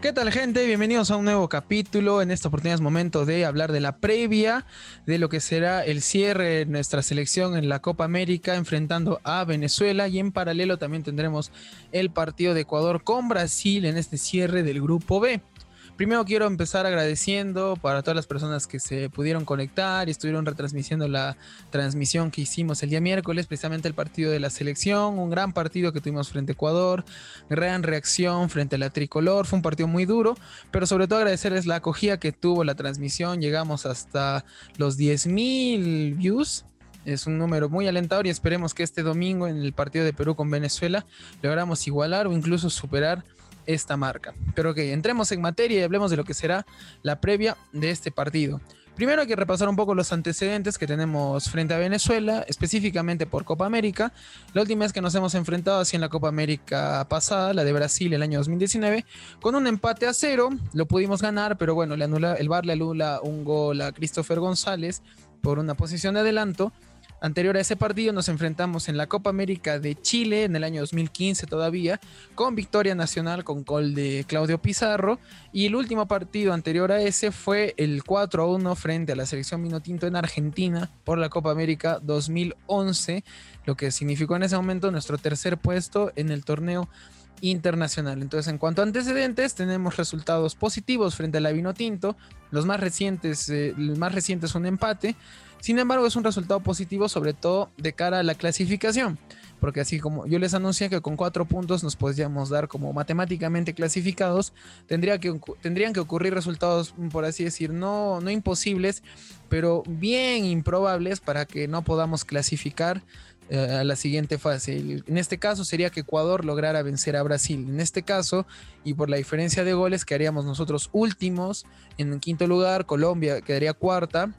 ¿Qué tal gente? Bienvenidos a un nuevo capítulo. En esta oportunidad es momento de hablar de la previa de lo que será el cierre de nuestra selección en la Copa América enfrentando a Venezuela y en paralelo también tendremos el partido de Ecuador con Brasil en este cierre del grupo B. Primero quiero empezar agradeciendo para todas las personas que se pudieron conectar y estuvieron retransmitiendo la transmisión que hicimos el día miércoles, precisamente el partido de la selección, un gran partido que tuvimos frente a Ecuador, gran reacción frente a la tricolor, fue un partido muy duro, pero sobre todo agradecerles la acogida que tuvo la transmisión, llegamos hasta los 10.000 views, es un número muy alentador y esperemos que este domingo en el partido de Perú con Venezuela logramos igualar o incluso superar esta marca. Pero que entremos en materia y hablemos de lo que será la previa de este partido. Primero hay que repasar un poco los antecedentes que tenemos frente a Venezuela, específicamente por Copa América. La última vez que nos hemos enfrentado así en la Copa América pasada, la de Brasil el año 2019, con un empate a cero, lo pudimos ganar, pero bueno, le anula, el VAR le anula un gol a Christopher González por una posición de adelanto Anterior a ese partido nos enfrentamos en la Copa América de Chile en el año 2015 todavía, con victoria nacional con gol de Claudio Pizarro. Y el último partido anterior a ese fue el 4 a 1 frente a la selección Minotinto en Argentina por la Copa América 2011, lo que significó en ese momento nuestro tercer puesto en el torneo internacional. Entonces, en cuanto a antecedentes, tenemos resultados positivos frente a la Vinotinto. Los más recientes, eh, los más recientes un empate. Sin embargo, es un resultado positivo, sobre todo de cara a la clasificación. Porque así como yo les anuncié que con cuatro puntos nos podríamos dar como matemáticamente clasificados, tendría que, tendrían que ocurrir resultados, por así decir, no, no imposibles, pero bien improbables para que no podamos clasificar eh, a la siguiente fase. En este caso sería que Ecuador lograra vencer a Brasil. En este caso, y por la diferencia de goles, quedaríamos nosotros últimos en quinto lugar, Colombia quedaría cuarta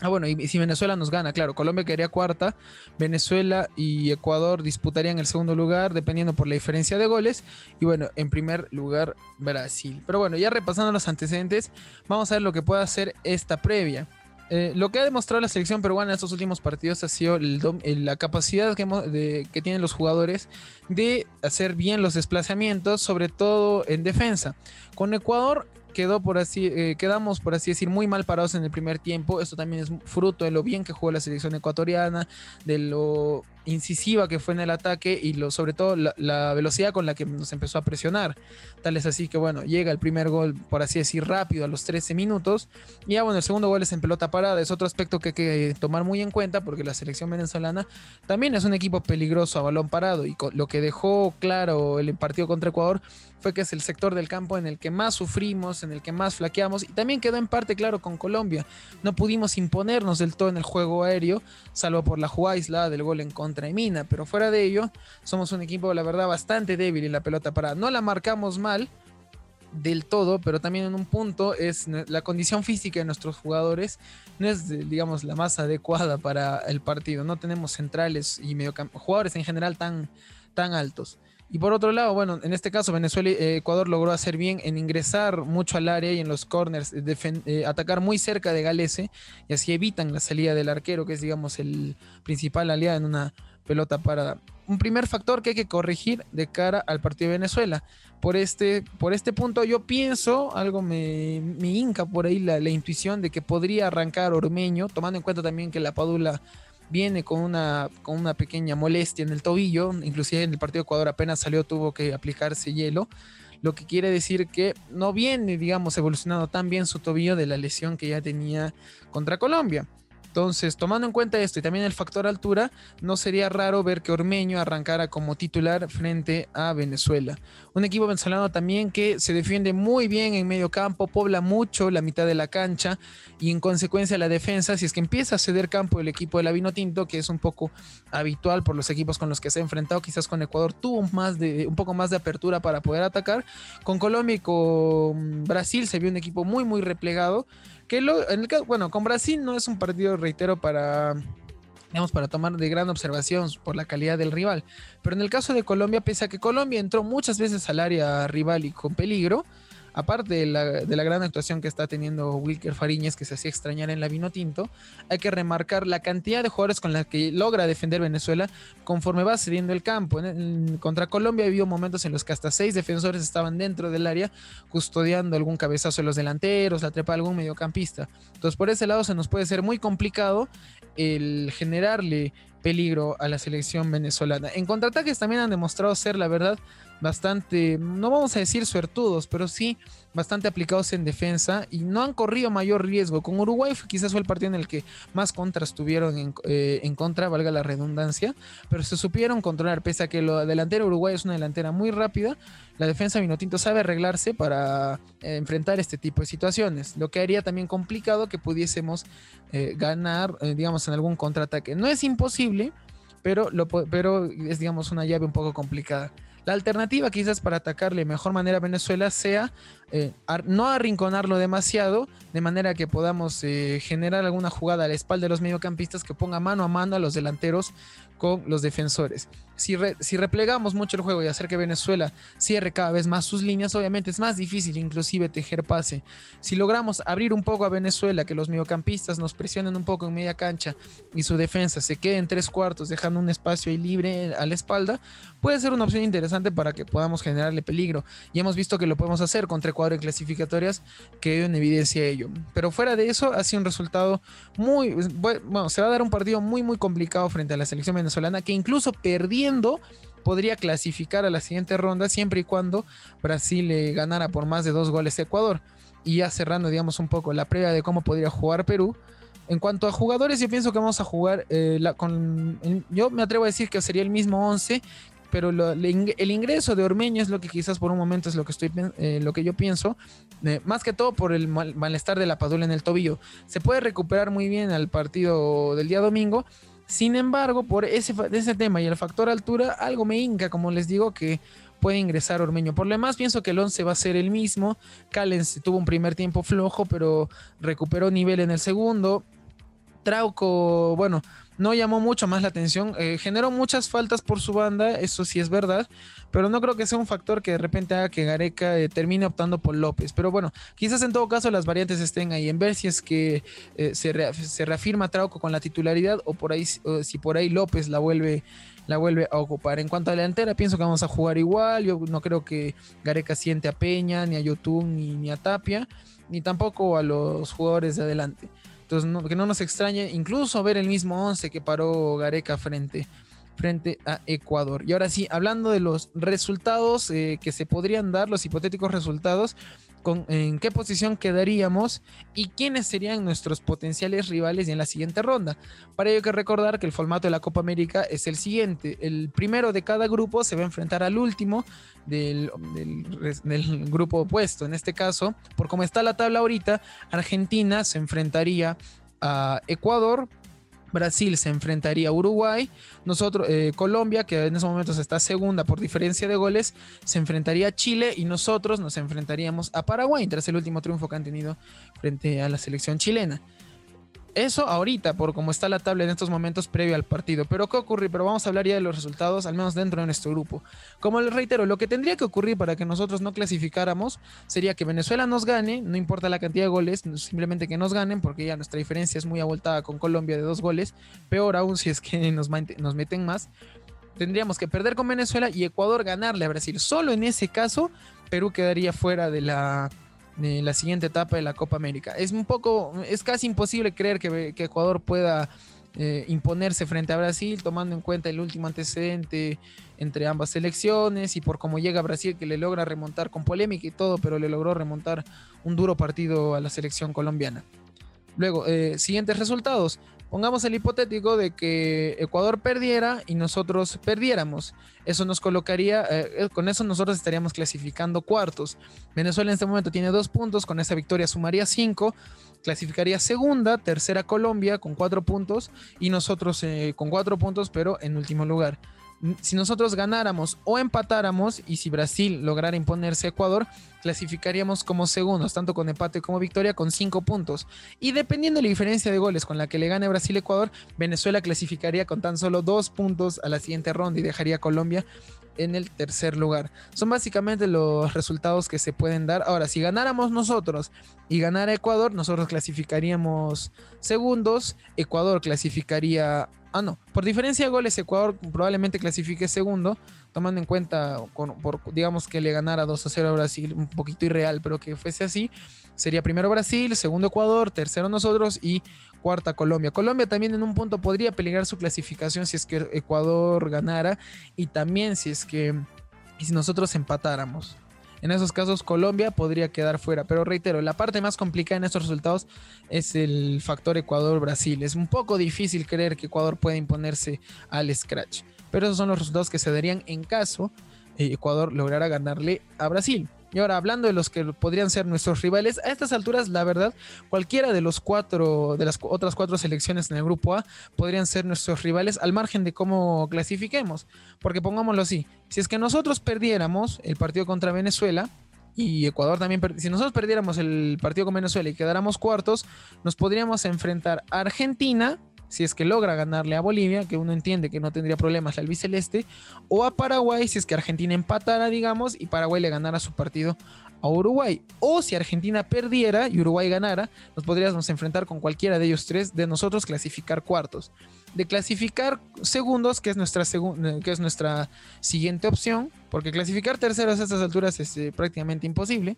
Ah, bueno, y si Venezuela nos gana, claro, Colombia quedaría cuarta, Venezuela y Ecuador disputarían el segundo lugar, dependiendo por la diferencia de goles, y bueno, en primer lugar Brasil. Pero bueno, ya repasando los antecedentes, vamos a ver lo que puede hacer esta previa. Eh, lo que ha demostrado la selección peruana en estos últimos partidos ha sido la capacidad que, que tienen los jugadores de hacer bien los desplazamientos, sobre todo en defensa. Con Ecuador quedó por así, eh, quedamos por así decir muy mal parados en el primer tiempo. Esto también es fruto de lo bien que jugó la selección ecuatoriana, de lo incisiva que fue en el ataque y lo, sobre todo la, velocidad con la que nos empezó a presionar. Tal es así que bueno, llega el primer gol, por así decir, rápido a los 13 minutos. Y ya bueno, el segundo gol es en pelota parada. Es otro aspecto que hay que tomar muy en cuenta porque la selección venezolana también es un equipo peligroso a balón parado. Y lo que dejó claro el partido contra Ecuador fue que es el sector del campo en el que más sufrimos, en el que más flaqueamos. Y también quedó en parte claro con Colombia. No pudimos imponernos del todo en el juego aéreo, salvo por la jugada aislada del gol en contra Mina, pero fuera de ello, somos un equipo, la verdad, bastante débil en la pelota parada. No la marcamos mal del todo, pero también en un punto es la condición física de nuestros jugadores no es, digamos, la más adecuada para el partido. No tenemos centrales y jugadores en general tan, tan altos. Y por otro lado, bueno, en este caso Venezuela y eh, Ecuador logró hacer bien en ingresar mucho al área y en los corners, eh, atacar muy cerca de Galese y así evitan la salida del arquero, que es digamos el principal aliado en una pelota para Un primer factor que hay que corregir de cara al partido de Venezuela. Por este, por este punto yo pienso, algo me, me hinca por ahí la, la intuición de que podría arrancar Ormeño, tomando en cuenta también que la Padula viene con una, con una pequeña molestia en el tobillo, inclusive en el partido de Ecuador apenas salió, tuvo que aplicarse hielo, lo que quiere decir que no viene, digamos, evolucionando tan bien su tobillo de la lesión que ya tenía contra Colombia. Entonces, tomando en cuenta esto y también el factor altura, no sería raro ver que Ormeño arrancara como titular frente a Venezuela. Un equipo venezolano también que se defiende muy bien en medio campo, pobla mucho la mitad de la cancha y en consecuencia la defensa, si es que empieza a ceder campo el equipo de la Vino Tinto, que es un poco habitual por los equipos con los que se ha enfrentado, quizás con Ecuador tuvo más de, un poco más de apertura para poder atacar. Con Colombia y con Brasil se vio un equipo muy, muy replegado que lo, en el caso, bueno, con Brasil no es un partido, reitero, para digamos, para tomar de gran observación por la calidad del rival. Pero en el caso de Colombia, pese a que Colombia entró muchas veces al área rival y con peligro, aparte de la, de la, gran actuación que está teniendo Wilker Fariñez, que se hacía extrañar en la vino tinto, hay que remarcar la cantidad de jugadores con la que logra defender Venezuela conforme va cediendo el campo. contra Colombia ha habido momentos en los que hasta seis defensores estaban dentro del área custodiando algún cabezazo de los delanteros, la trepa de algún mediocampista. Entonces por ese lado se nos puede ser muy complicado el generarle peligro a la selección venezolana. En contraataques también han demostrado ser, la verdad, bastante, no vamos a decir suertudos, pero sí bastante aplicados en defensa y no han corrido mayor riesgo. Con Uruguay quizás fue el partido en el que más contras tuvieron en, eh, en, contra, valga la redundancia, pero se supieron controlar, pese a que la delantera Uruguay es una delantera muy rápida, la defensa Vinotinto sabe arreglarse para eh, enfrentar este tipo de situaciones, lo que haría también complicado que pudiésemos eh, ganar, digamos, en algún contraataque. No es imposible, pero, es, digamos, una llave un poco complicada. La alternativa quizás para atacarle de mejor manera a Venezuela sea eh, no arrinconarlo demasiado, de manera que podamos eh, generar alguna jugada a la espalda de los mediocampistas que ponga mano a mano a los delanteros con los defensores. Si, replegamos mucho el juego y hacer que Venezuela cierre cada vez más sus líneas, obviamente es más difícil inclusive tejer pase. Si logramos abrir un poco a Venezuela, que los mediocampistas nos presionen un poco en media cancha y su defensa se quede en tres cuartos, dejando un espacio ahí libre a la espalda, puede ser una opción interesante para que podamos generarle peligro. Y hemos visto que lo podemos hacer contra Ecuador en clasificatorias que en evidencia ello. Pero fuera de eso, ha sido un resultado muy, bueno, se va a dar un partido muy, muy complicado frente a la selección venezolana, que incluso perdiendo podría clasificar a la siguiente ronda siempre y cuando Brasil le ganara por más de dos goles a Ecuador. Y ya cerrando, digamos, un poco la previa de cómo podría jugar Perú. En cuanto a jugadores, yo pienso que vamos a jugar eh, la, con. Yo me atrevo a decir que sería el mismo 11 pero el ingreso de Ormeño es lo que quizás por un momento es lo que estoy eh, lo que yo pienso, eh, más que todo por el malestar de la Padula en el tobillo. Se puede recuperar muy bien al partido del día domingo. Sin embargo, por ese, tema y el factor altura, algo me hinca, como les digo, que puede ingresar Ormeño. Por lo demás, pienso que el 11 va a ser el mismo. Callens tuvo un primer tiempo flojo, pero recuperó nivel en el segundo. Trauco, bueno, no llamó mucho más la atención. Eh, generó muchas faltas por su banda, eso sí es verdad, pero no creo que sea un factor que de repente haga que Gareca eh, termine optando por López. Pero bueno, quizás en todo caso las variantes estén ahí en ver si es que eh, se, reafirma Trauco con la titularidad o por ahí si por ahí López la vuelve la vuelve a ocupar. En cuanto a la delantera, pienso que vamos a jugar igual. Yo no creo que Gareca siente a Peña, ni a Yotun, ni, ni a Tapia, ni tampoco a los jugadores de adelante. Entonces, que no nos extrañe incluso ver el mismo 11 que paró Gareca frente, frente a Ecuador. Y ahora sí, hablando de los resultados eh, que se podrían dar, los hipotéticos resultados, en qué posición quedaríamos y quiénes serían nuestros potenciales rivales en la siguiente ronda. Para ello hay que recordar que el formato de la Copa América es el siguiente. El primero de cada grupo se va a enfrentar al último del, del grupo opuesto. En este caso, por cómo está la tabla ahorita, Argentina se enfrentaría a Ecuador, Brasil se enfrentaría a Uruguay, nosotros, eh, Colombia, que en esos momentos está segunda por diferencia de goles, se enfrentaría a Chile y nosotros nos enfrentaríamos a Paraguay tras el último triunfo que han tenido frente a la selección chilena. Eso ahorita, por cómo está la tabla en estos momentos previo al partido. Pero ¿qué ocurre? Pero vamos a hablar ya de los resultados, al menos dentro de nuestro grupo. Como les reitero, lo que tendría que ocurrir para que nosotros no clasificáramos sería que Venezuela nos gane, no importa la cantidad de goles, simplemente que nos ganen, porque ya nuestra diferencia es muy abultada con Colombia de dos goles. Peor aún si es que nos, nos meten más. Tendríamos que perder con Venezuela y Ecuador ganarle a Brasil. Solo en ese caso, Perú quedaría fuera de la la siguiente etapa de la Copa América. Es un poco, es casi imposible creer que, Ecuador pueda eh, imponerse frente a Brasil, tomando en cuenta el último antecedente entre ambas selecciones y por cómo llega Brasil, que le logra remontar con polémica y todo, pero le logró remontar un duro partido a la selección colombiana. Luego, eh, siguientes resultados. Pongamos el hipotético de que Ecuador perdiera y nosotros perdiéramos. Eso nos colocaría, eh, eh, con eso nosotros estaríamos clasificando cuartos. Venezuela en este momento tiene dos puntos, con esa victoria sumaría cinco, clasificaría segunda, tercera Colombia con cuatro puntos y nosotros con cuatro puntos, pero en último lugar. Si nosotros ganáramos o empatáramos y si Brasil lograra imponerse a Ecuador, clasificaríamos como segundos, tanto con empate como victoria, con cinco puntos. Y dependiendo de la diferencia de goles con la que le gane Brasil Ecuador, Venezuela clasificaría con tan solo dos puntos a la siguiente ronda y dejaría a Colombia en el tercer lugar. Son básicamente los resultados que se pueden dar. Ahora, si ganáramos nosotros y ganara Ecuador, nosotros clasificaríamos segundos, Ecuador clasificaría Ah, no. Por diferencia de goles, Ecuador probablemente clasifique segundo, tomando en cuenta, por, digamos que le ganara 2 a 0 a Brasil, un poquito irreal, pero que fuese así. Sería primero Brasil, segundo Ecuador, tercero nosotros y cuarta Colombia. Colombia también en un punto podría peligrar su clasificación si es que Ecuador ganara y también si es que si nosotros empatáramos. En esos casos Colombia podría quedar fuera, pero reitero, la parte más complicada en estos resultados es el factor Ecuador-Brasil. Es un poco difícil creer que Ecuador pueda imponerse al scratch, pero esos son los resultados que se darían en caso eh, Ecuador lograra ganarle a Brasil. Y ahora, hablando de los que podrían ser nuestros rivales, a estas alturas, la verdad, cualquiera de los cuatro, de las otras cuatro selecciones en el grupo A podrían ser nuestros rivales al margen de cómo clasifiquemos. Porque pongámoslo así, si es que nosotros perdiéramos el partido contra Venezuela, y Ecuador también, si nosotros perdiéramos el partido con Venezuela y quedáramos cuartos, nos podríamos enfrentar a Argentina, si es que logra ganarle a Bolivia, que uno entiende que no tendría problemas la albiceleste, o a Paraguay si es que Argentina empatara, digamos, y Paraguay le ganara su partido a Uruguay. O si Argentina perdiera y Uruguay ganara, nos podríamos enfrentar con cualquiera de ellos tres, de nosotros clasificar cuartos. De clasificar segundos, que es nuestra, que es nuestra siguiente opción, porque clasificar terceros a estas alturas es eh, prácticamente imposible.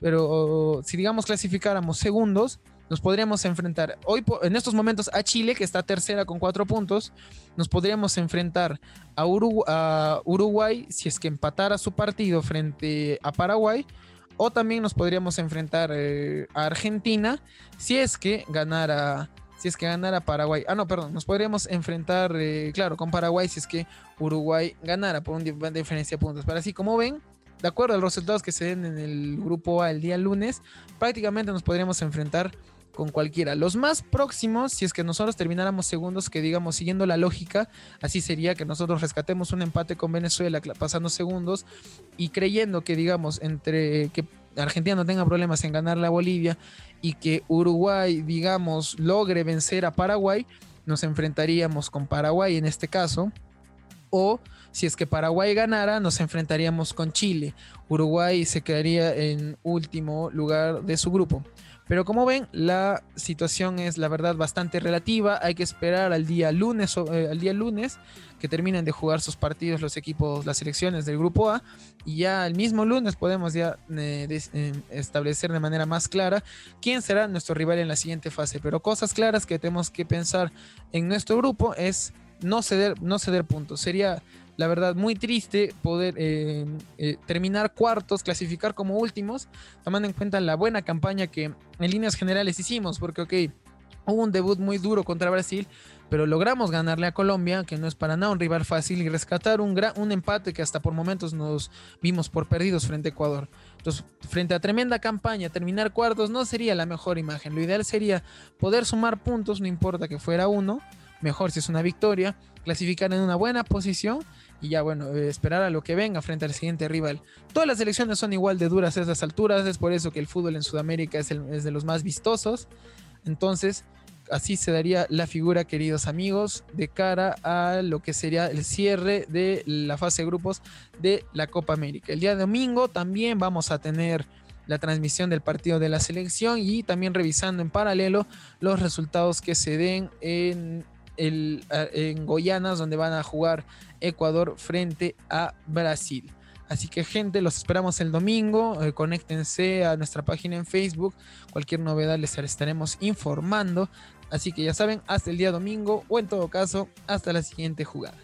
Pero si digamos clasificáramos segundos, nos podríamos enfrentar hoy en estos momentos a Chile, que está tercera con cuatro puntos. Nos podríamos enfrentar a, Uruguay si es que empatara su partido frente a Paraguay. O también nos podríamos enfrentar eh, a Argentina si es que ganara. Si es que ganara Paraguay. Ah, no, perdón. Nos podríamos enfrentar, eh, claro, con Paraguay si es que Uruguay ganara por una diferencia de puntos. Pero así como ven, de acuerdo a los resultados que se den en el grupo A el día lunes, prácticamente nos podríamos enfrentar con cualquiera. Los más próximos, si es que nosotros termináramos segundos, que digamos siguiendo la lógica, así sería que nosotros rescatemos un empate con Venezuela pasando segundos y creyendo que digamos entre que Argentina no tenga problemas en ganar la Bolivia y que Uruguay digamos logre vencer a Paraguay, nos enfrentaríamos con Paraguay en este caso o si es que Paraguay ganara, nos enfrentaríamos con Chile. Uruguay se quedaría en último lugar de su grupo. Pero como ven, la situación es la verdad bastante relativa. Hay que esperar al día lunes, eh, al día lunes que terminen de jugar sus partidos los equipos, las selecciones del grupo A. Y ya el mismo lunes podemos ya eh, eh, establecer de manera más clara quién será nuestro rival en la siguiente fase. Pero cosas claras que tenemos que pensar en nuestro grupo es no ceder, no ceder puntos. Sería la verdad, muy triste poder eh, eh, terminar cuartos, clasificar como últimos, tomando en cuenta la buena campaña que en líneas generales hicimos, porque, ok, hubo un debut muy duro contra Brasil, pero logramos ganarle a Colombia, que no es para nada un rival fácil, y rescatar un, gran, un empate que hasta por momentos nos vimos por perdidos frente a Ecuador. Entonces, frente a tremenda campaña, terminar cuartos no sería la mejor imagen. Lo ideal sería poder sumar puntos, no importa que fuera uno, mejor si es una victoria, clasificar en una buena posición y ya bueno, eh, esperar a lo que venga frente al siguiente rival. Todas las elecciones son igual de duras a esas alturas, es por eso que el fútbol en Sudamérica es, de los más vistosos. Entonces, así se daría la figura, queridos amigos, de cara a lo que sería el cierre de la fase de grupos de la Copa América. El día domingo también vamos a tener la transmisión del partido de la selección y también revisando en paralelo los resultados que se den en en Goyanas, donde van a jugar Ecuador frente a Brasil. Así que gente, los esperamos el domingo. Eh, conéctense a nuestra página en Facebook. Cualquier novedad les estaremos informando. Así que ya saben, hasta el día domingo o en todo caso, hasta la siguiente jugada.